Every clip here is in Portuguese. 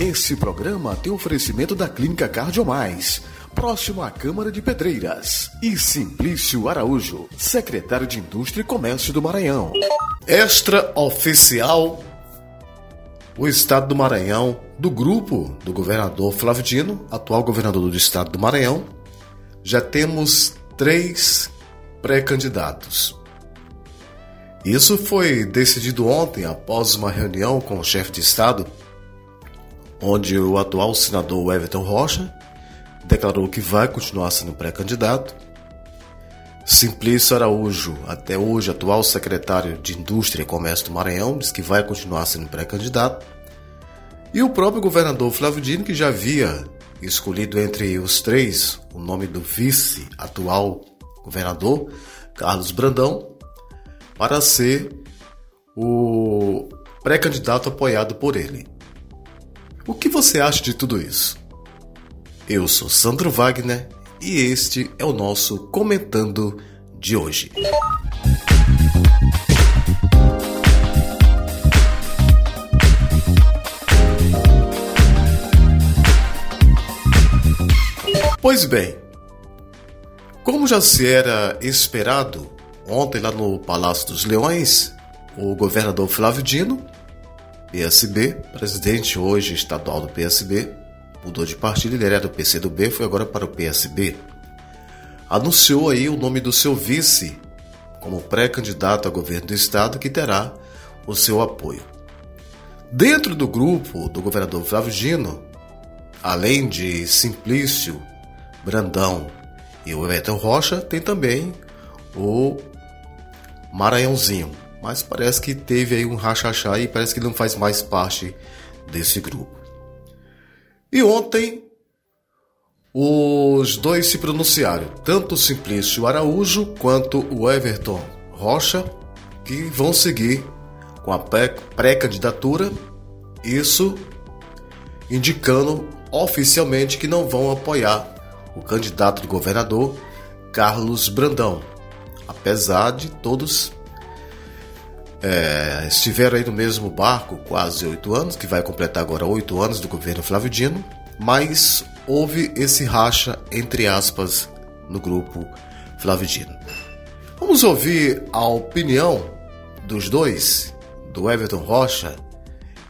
Esse programa tem oferecimento da Clínica Cardiomais, próximo à Câmara de Pedreiras, e Simplício Araújo, secretário de Indústria e Comércio do Maranhão. Extra oficial o estado do Maranhão, do grupo do governador Flávio Dino, atual governador do estado do Maranhão, já temos três pré-candidatos. Isso foi decidido ontem após uma reunião com o chefe de estado, onde o atual senador Everton Rocha declarou que vai continuar sendo pré-candidato. Simplício Araújo, até hoje atual secretário de Indústria e Comércio do Maranhão, diz que vai continuar sendo pré-candidato. E o próprio governador Flávio Dino, que já havia escolhido entre os três o nome do vice atual governador, Carlos Brandão, para ser o pré-candidato apoiado por ele. O que você acha de tudo isso? Eu sou Sandro Wagner e este é o nosso Comentando de hoje. Pois bem, como já se era esperado, ontem lá no Palácio dos Leões, o governador Flávio Dino, PSB, presidente hoje estadual do PSB, mudou de partido, ele era do PCdoB, foi agora para o PSB, anunciou aí o nome do seu vice como pré-candidato a governo do estado que terá o seu apoio. Dentro do grupo do governador Flávio Dino, além de Simplício Brandão e o Everton Rocha, tem também o Maranhãozinho. Mas parece que teve aí um rachachá e parece que não faz mais parte desse grupo. E ontem os dois se pronunciaram, tanto o Simplício Araújo quanto o Everton Rocha, que vão seguir com a pré-candidatura, isso indicando oficialmente que não vão apoiar o candidato de governador Carlos Brandão, apesar de todos é, estiveram aí no mesmo barco quase oito anos, que vai completar agora oito anos do governo Flávio Dino, mas houve esse racha, entre aspas, no grupo Flávio Dino. Vamos ouvir a opinião dos dois, do Everton Rocha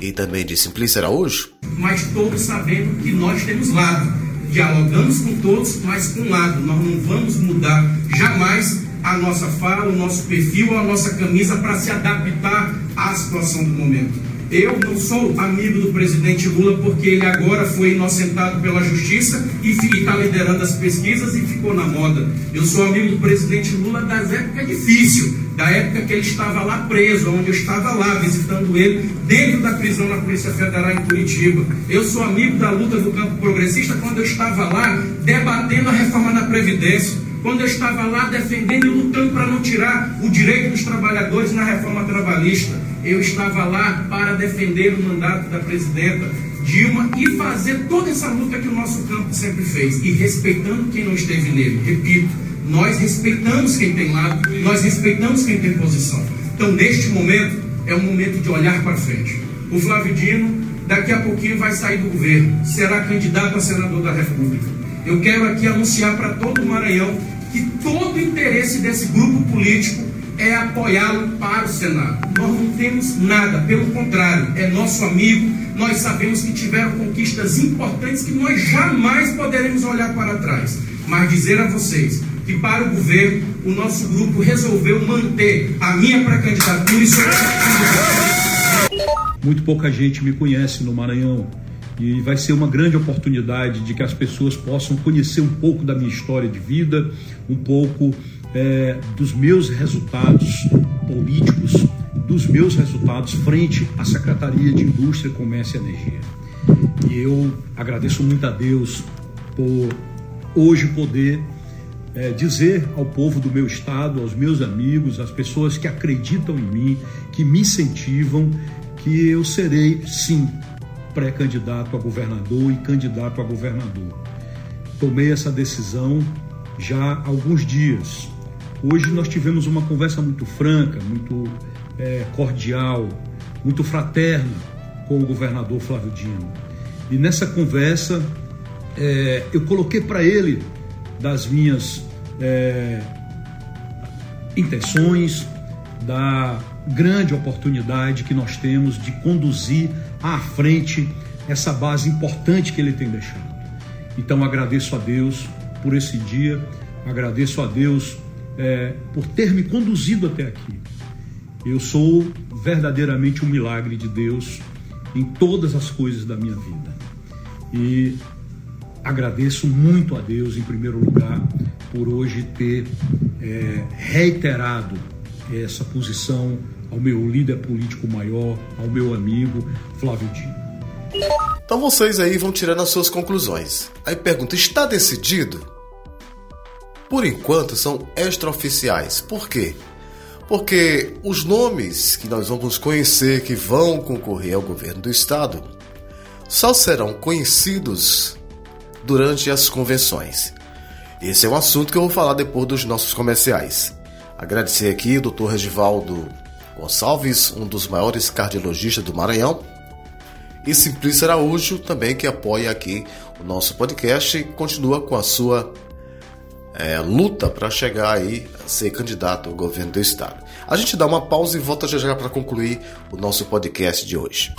e também de Simplício Araújo? Mas todos sabendo que nós temos lado dialogamos com todos, mas com lado, nós não vamos mudar jamais a nossa fala, o nosso perfil, a nossa camisa para se adaptar à situação do momento. Eu não sou amigo do presidente Lula porque ele agora foi inocentado pela justiça e está liderando as pesquisas e ficou na moda. Eu sou amigo do presidente Lula das épocas difíceis, da época que ele estava lá preso, onde eu estava lá visitando ele, dentro da prisão na Polícia Federal em Curitiba. Eu sou amigo da luta do campo progressista quando eu estava lá debatendo a reforma da Previdência, quando eu estava lá defendendo e lutando para não tirar o direito dos trabalhadores na reforma trabalhista. Eu estava lá para defender o mandato da presidenta Dilma e fazer toda essa luta que o nosso campo sempre fez, e respeitando quem não esteve nele. Repito, nós respeitamos quem tem lado, nós respeitamos quem tem posição. Então, neste momento, é um momento de olhar para frente. O Flávio Dino, daqui a pouquinho, vai sair do governo, será candidato a senador da República. Eu quero aqui anunciar para todo o Maranhão que todo o interesse desse grupo político é apoiá-lo para o Senado. Nós não temos nada, pelo contrário, é nosso amigo. Nós sabemos que tiveram conquistas importantes que nós jamais poderemos olhar para trás. Mas dizer a vocês que para o governo o nosso grupo resolveu manter a minha pré-candidatura e sua Muito pouca gente me conhece no Maranhão e vai ser uma grande oportunidade de que as pessoas possam conhecer um pouco da minha história de vida, um pouco é, dos meus resultados políticos, dos meus resultados frente à Secretaria de Indústria, Comércio e Energia. E eu agradeço muito a Deus por hoje poder é, dizer ao povo do meu estado, aos meus amigos, às pessoas que acreditam em mim, que me incentivam, que eu serei sim pré-candidato a governador e candidato a governador. Tomei essa decisão já há alguns dias. Hoje nós tivemos uma conversa muito franca, muito é, cordial, muito fraterna com o governador Flávio Dino. E nessa conversa, é, eu coloquei para ele das minhas é, intenções, da grande oportunidade que nós temos de conduzir à frente essa base importante que ele tem deixado. Então agradeço a Deus por esse dia, agradeço a Deus é, por ter me conduzido até aqui. Eu sou verdadeiramente um milagre de Deus em todas as coisas da minha vida. E agradeço muito a Deus, em primeiro lugar, por hoje ter é, reiterado essa posição ao meu líder político maior, ao meu amigo Flávio Dino. Então vocês aí vão tirando as suas conclusões. Aí pergunta: está decidido? Por enquanto são extraoficiais. Por quê? Porque os nomes que nós vamos conhecer que vão concorrer ao governo do estado só serão conhecidos durante as convenções. Esse é um assunto que eu vou falar depois dos nossos comerciais. Agradecer aqui o Dr. Regivaldo Gonçalves, um dos maiores cardiologistas do Maranhão, e Simplício Araújo, também que apoia aqui o nosso podcast e continua com a sua é, luta para chegar aí a ser candidato ao governo do estado. A gente dá uma pausa e volta já já para concluir o nosso podcast de hoje.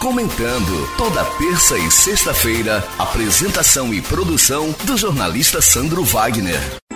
Comentando toda terça e sexta-feira, apresentação e produção do jornalista Sandro Wagner.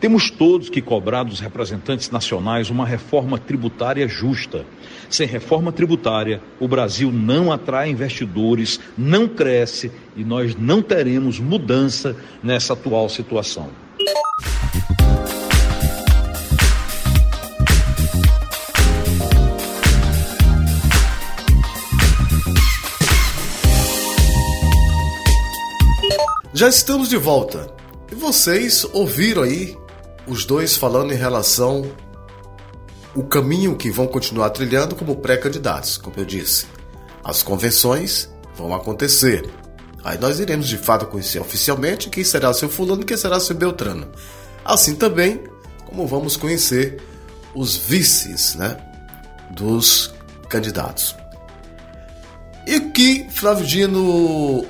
Temos todos que cobrar dos representantes nacionais uma reforma tributária justa. Sem reforma tributária, o Brasil não atrai investidores, não cresce e nós não teremos mudança nessa atual situação. Já estamos de volta. E vocês ouviram aí os dois falando em relação o caminho que vão continuar trilhando como pré-candidatos, como eu disse. As convenções vão acontecer. Aí nós iremos de fato conhecer oficialmente quem será seu fulano e quem será seu Beltrano. Assim também como vamos conhecer os vices, né, dos candidatos. E o que Flávio Dino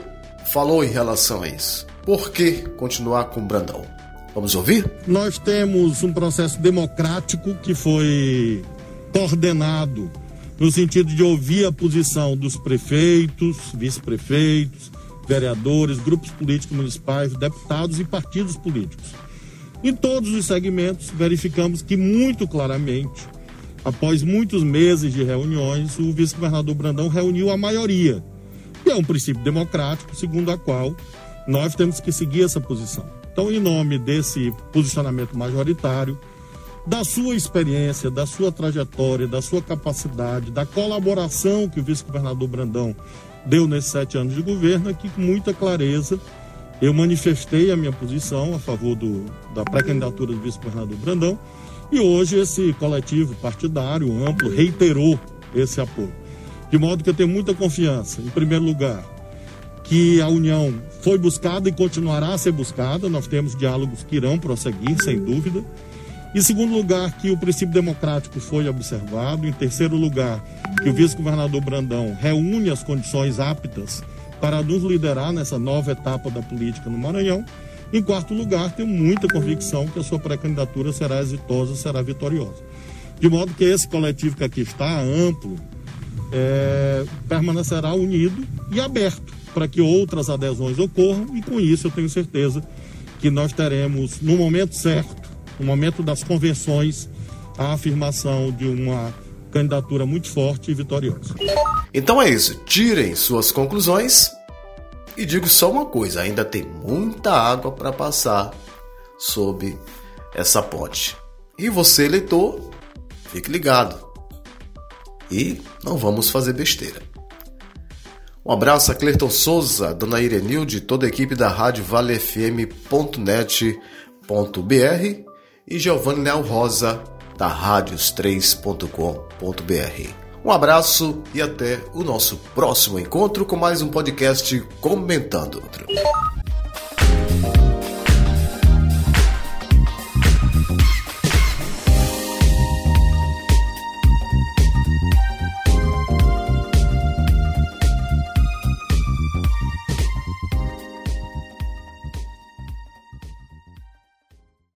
falou em relação a isso? Por que continuar com Brandão? Vamos ouvir? Nós temos um processo democrático que foi coordenado no sentido de ouvir a posição dos prefeitos, vice-prefeitos, vereadores, grupos políticos municipais, deputados e partidos políticos. Em todos os segmentos, verificamos que muito claramente, após muitos meses de reuniões, o vice-governador Brandão reuniu a maioria. E é um princípio democrático, segundo a qual nós temos que seguir essa posição. Então, em nome desse posicionamento majoritário, da sua experiência, da sua trajetória, da sua capacidade, da colaboração que o vice-governador Brandão deu nesses sete anos de governo, aqui com muita clareza eu manifestei a minha posição a favor do, da pré-candidatura do vice-governador Brandão e hoje esse coletivo partidário amplo reiterou esse apoio. De modo que eu tenho muita confiança, em primeiro lugar, que a união foi buscada e continuará a ser buscada. Nós temos diálogos que irão prosseguir, sem dúvida. Em segundo lugar, que o princípio democrático foi observado. Em terceiro lugar, que o vice-governador Brandão reúne as condições aptas para nos liderar nessa nova etapa da política no Maranhão. Em quarto lugar, tenho muita convicção que a sua pré-candidatura será exitosa, será vitoriosa. De modo que esse coletivo que aqui está, amplo, é, permanecerá unido e aberto para que outras adesões ocorram, e com isso eu tenho certeza que nós teremos, no momento certo, no momento das convenções, a afirmação de uma candidatura muito forte e vitoriosa. Então é isso, tirem suas conclusões e digo só uma coisa: ainda tem muita água para passar sob essa ponte. E você, eleitor, fique ligado. E não vamos fazer besteira. Um abraço a Cleiton Souza, Dona Irenilde, toda a equipe da Rádio valefm.net.br e Giovanni Nel Rosa, da radios3.com.br. Um abraço e até o nosso próximo encontro com mais um podcast Comentando.